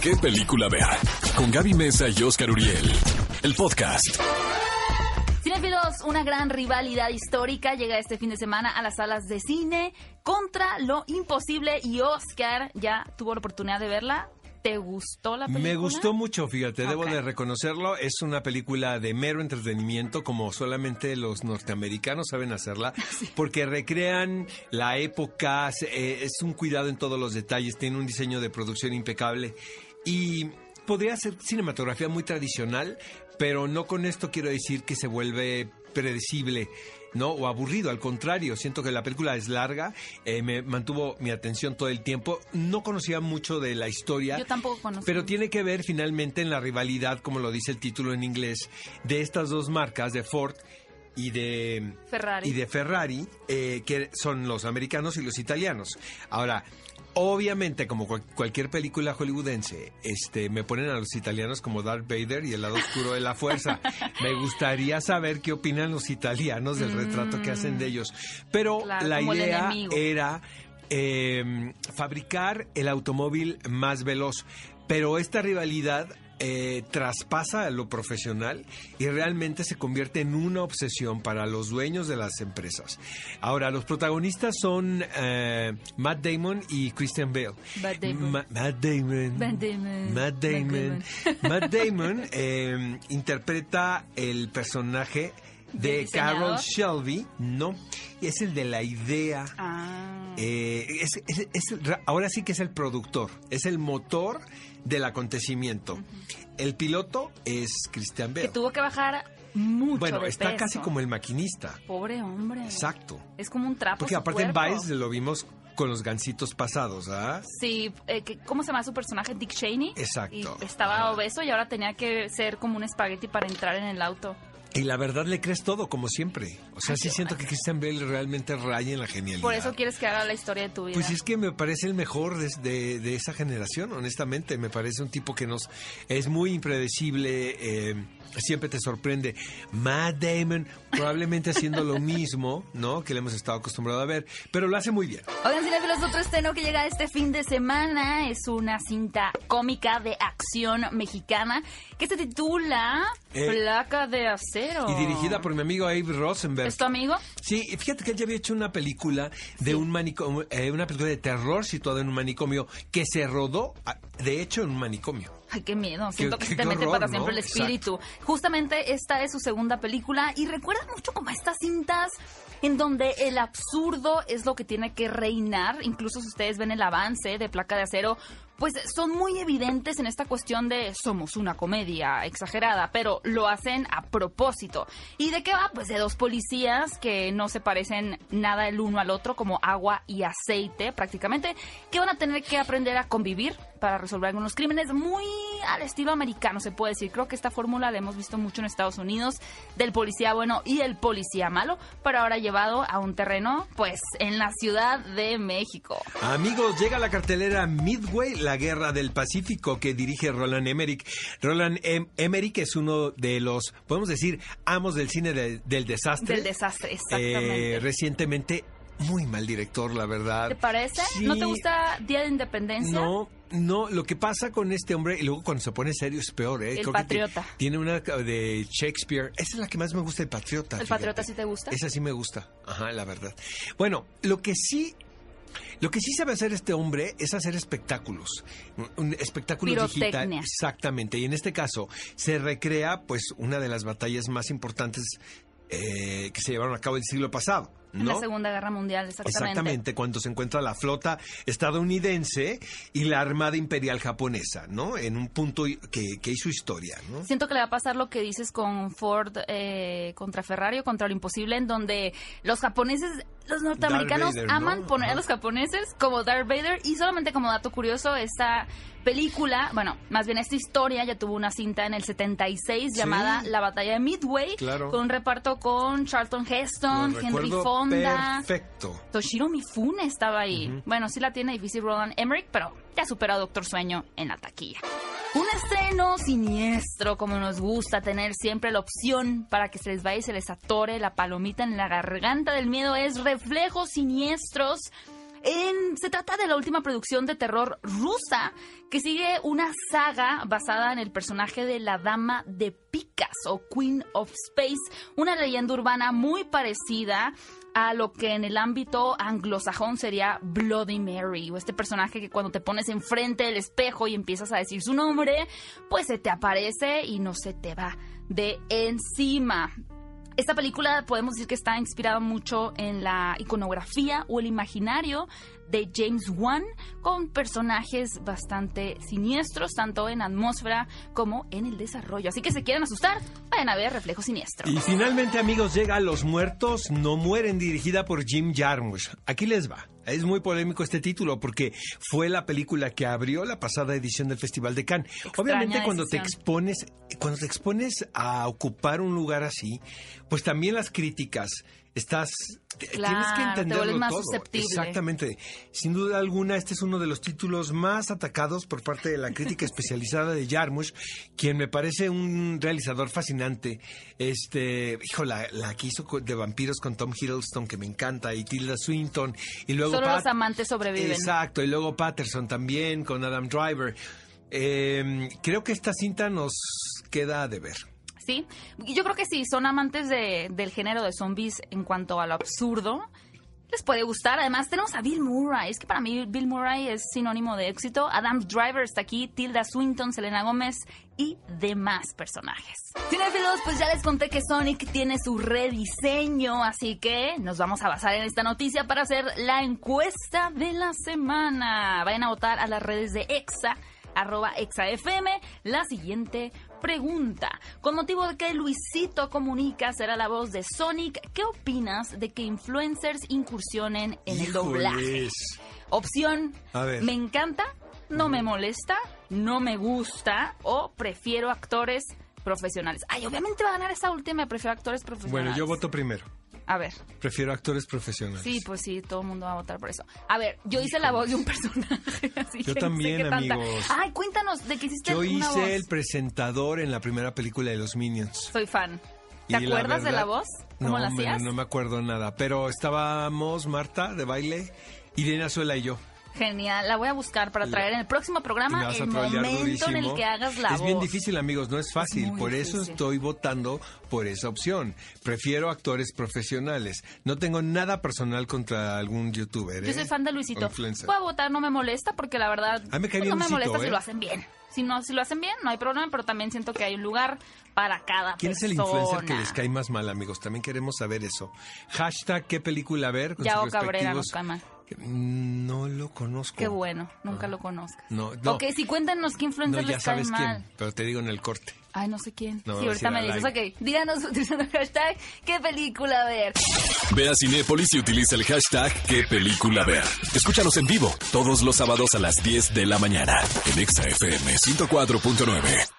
qué película ver. Con Gaby Mesa y Oscar Uriel. El podcast. Cinefilos, una gran rivalidad histórica llega este fin de semana a las salas de cine contra lo imposible y Oscar ya tuvo la oportunidad de verla. ¿Te gustó la película? Me gustó mucho, fíjate, debo de reconocerlo. Es una película de mero entretenimiento, como solamente los norteamericanos saben hacerla, porque recrean la época, eh, es un cuidado en todos los detalles, tiene un diseño de producción impecable y podría ser cinematografía muy tradicional, pero no con esto quiero decir que se vuelve predecible. ¿no? O aburrido, al contrario, siento que la película es larga, eh, me mantuvo mi atención todo el tiempo, no conocía mucho de la historia, Yo tampoco pero tiene que ver finalmente en la rivalidad, como lo dice el título en inglés, de estas dos marcas, de Ford y de Ferrari. y de Ferrari, eh, que son los americanos y los italianos. Ahora, obviamente, como cual- cualquier película hollywoodense, este, me ponen a los italianos como Darth Vader y el lado oscuro de la fuerza. me gustaría saber qué opinan los italianos del retrato que hacen de ellos. Pero Claro, la idea era eh, fabricar el automóvil más veloz. Pero esta rivalidad eh, traspasa a lo profesional y realmente se convierte en una obsesión para los dueños de las empresas. Ahora, los protagonistas son eh, Matt Damon y Christian Bale. Matt Damon. Ma- Matt Damon. Matt Damon. Matt Damon. Matt Matt Damon eh, interpreta el personaje ¿Del de? Carol Shelby, no, es el de la idea. Ah. Eh, es- es- es ahora sí que es el productor, es el motor del acontecimiento. El piloto es Christian que Bale. tuvo que bajar mucho Bueno, de está peso. casi como el maquinista. Pobre hombre. Exacto. Es como un trapo Porque aparte en cuerpo. Vice lo vimos con los gancitos pasados, ¿ah? Sí, eh, que- ¿cómo se llama su personaje? Dick Cheney. Exacto. Y estaba obeso y ahora tenía que ser como un espagueti para entrar en el auto. Y la verdad le crees todo, como siempre. O sea, Ay, sí siento que Christian Bale realmente raya en la genialidad. Por eso quieres que haga la historia de tu vida. Pues es que me parece el mejor de, de- de esa generación, honestamente. Me parece un tipo que nos es muy impredecible, eh, siempre te sorprende. Matt Damon, probablemente haciendo lo mismo, ¿no? Que le hemos estado acostumbrado a ver, pero lo hace muy bien. Oigan, cinefilos, otro estreno que llega este fin de semana es una cinta cómica de acción mexicana que se titula Eh, Placa de Acero. Y dirigida por mi amigo Abe Rosenberg. ¿Es tu amigo? Sí, fíjate que él ya había hecho una película de un manicomio, eh, una película de terror situada en un manicomio que se rodó, ah, de hecho, en un manicomio. Ay, qué miedo. Siento Qué- que se te mete horror, para siempre ¿no? el espíritu. Justamente esta es su segunda película y recuerda mucho como estas cintas en donde el absurdo es lo que tiene que reinar. Incluso si ustedes ven el avance de Placa de Acero, pues son muy evidentes en esta cuestión de somos una comedia exagerada, pero lo hacen a propósito. ¿Y de qué va? Pues de dos policías que no se parecen nada el uno al otro, como agua y aceite prácticamente, que van a tener que aprender a convivir para resolver algunos crímenes muy al estilo americano, se puede decir. Creo que esta fórmula la hemos visto mucho en Estados Unidos, del policía bueno y el policía malo, pero ahora llevado a un terreno, pues, en la Ciudad de México. Amigos, llega la cartelera Midway, la guerra del Pacífico, que dirige Roland Emmerich. Roland Em- Emmerich es uno de los, podemos decir, amos del cine de- del desastre. Del desastre, exactamente. Eh, recientemente, muy mal director, la verdad. ¿Te parece? Sí. ¿No te gusta Día de Independencia? No, no, lo que pasa con este hombre, y luego cuando se pone serio es peor, ¿eh? El Creo que ti- Patriota. tiene una de Shakespeare. Esa es la que más me gusta, el Patriota. ¿El fíjate. Patriota sí te gusta? Esa sí me gusta, ajá, la verdad. Bueno, lo que sí... Lo que sí sabe hacer este hombre es hacer espectáculos, un espectáculo digital, exactamente. Y en este caso se recrea, pues, una de las batallas más importantes eh, que se llevaron a cabo el siglo pasado, En ¿no? la Segunda Guerra Mundial, exactamente. Exactamente, cuando se encuentra la flota estadounidense y la Armada Imperial japonesa, ¿no? En un punto que, que hizo historia, ¿no? Siento que le va a pasar lo que dices con Ford eh, contra Ferrari o contra lo imposible, en donde los japoneses, los norteamericanos Vader, aman ¿no? poner a los japoneses como Darth Vader y solamente como dato curioso, esta película, bueno, más bien esta historia ya tuvo una cinta en el 76 llamada La Batalla de Midway, Claro. con un reparto con Charlton Heston, Henry recuerdo Fonda. Perfecto. Toshiro Mifune estaba ahí. Bueno, sí la tiene difícil Roland Emmerich, pero ya superó a Doctor Sueño en la taquilla. Un estreno siniestro, como nos gusta tener siempre la opción para que se les vaya y se les atore la palomita en la garganta del miedo, es Reflejos Siniestros. En- se trata de la última producción de terror rusa que sigue una saga basada en el personaje de la Dama de Picas o Queen of Space, una leyenda urbana muy parecida a lo que en el ámbito anglosajón sería Bloody Mary, o este personaje que cuando te pones enfrente del espejo y empiezas a decir su nombre, pues se te aparece y no se te va de encima. Esta película podemos decir que está inspirada mucho en la iconografía o el imaginario de James Wan con personajes bastante siniestros, tanto en atmósfera como en el desarrollo. Así que si quieren asustar, vayan a ver Reflejo Siniestro. Y finalmente, amigos, llega Los Muertos No Mueren, dirigida por Jim Jarmusch. Aquí les va. Es muy polémico este título porque fue la película que abrió la pasada edición del Festival de Cannes. Obviamente cuando te expones, cuando te expones a ocupar un lugar así, pues también las críticas estás tienes que te entenderlo más todo. susceptible. Exactamente. Sin duda alguna, este es uno de los títulos más atacados por parte de la crítica especializada de Jarmusch, quien me parece un realizador fascinante. Este, hijo, la, la que hizo de vampiros con Tom Hiddleston, que me encanta, y Tilda Swinton, y luego Solo Pat- los amantes sobreviven. Exacto, y luego Patterson también con Adam Driver. Eh, creo que esta cinta nos queda de ver. Yo creo que si son amantes de- del género de zombies en cuanto a lo absurdo, les puede gustar. Además, tenemos a Bill Murray. Es que para mí Bill Murray es sinónimo de éxito. Adam Driver está aquí, Tilda Swinton, Selena Gómez y demás personajes. Cinefilos, pues ya les conté que Sonic tiene su rediseño, así que nos vamos a basar en esta noticia para hacer la encuesta de la semana. Vayan a votar a las redes de EXA arroba exafm la siguiente pregunta. Con motivo de que Luisito Comunica será la voz de Sonic, ¿qué opinas de que influencers incursionen en el doblaje? Opción, A ver. me encanta, no me molesta, no me gusta o prefiero actores profesionales. Ay, obviamente va a ganar esta última, prefiero actores profesionales. Bueno, yo voto primero. A ver. Prefiero actores profesionales. Sí, pues sí, todo el mundo va a votar por eso. A ver, yo hice la voz de un personaje, así Yo que no sé también, qué tanta- amigos. Ay, cuéntanos de qué hiciste Yo una hice voz. el presentador en la primera película de los Minions. Soy fan. ¿Te Y la acuerdas de la verdad- voz? ¿Cómo no, la hacías? No me acuerdo nada, pero estábamos Marta de baile, Irene Azuela y yo. Genial, la voy a buscar para traer en el próximo programa el momento en el que hagas la es voz. bien difícil, amigos, no es fácil. por eso estoy votando por esa opción. Prefiero actores profesionales. No tengo nada personal contra algún youtuber. Yo ¿eh? soy fan de Luisito. Voy a votar, no me molesta porque la verdad me pues, no me Luisito, molesta si ¿eh? lo hacen bien. Si no, si lo hacen bien, no hay problema, pero también siento que hay un lugar para cada ¿Quién es el influencer que les cae más mal, amigos? También queremos saber eso. Hashtag qué película ver. con Yao sus Cabrera nos No lo conozco. Qué bueno, nunca lo conozcas. No, no. Ok, si cuéntanos qué No, influencer ya les cae sabes mal. quién, pero te digo en el corte. Ay, no sé quién. No, sí, ahorita me dices. Ok, díganos utilizando el hashtag qué película ver. Ve a Cinépolis y utiliza el hashtag qué película ver. Escúchanos en vivo todos los sábados a las 10 de la mañana en Exa FM 104.9.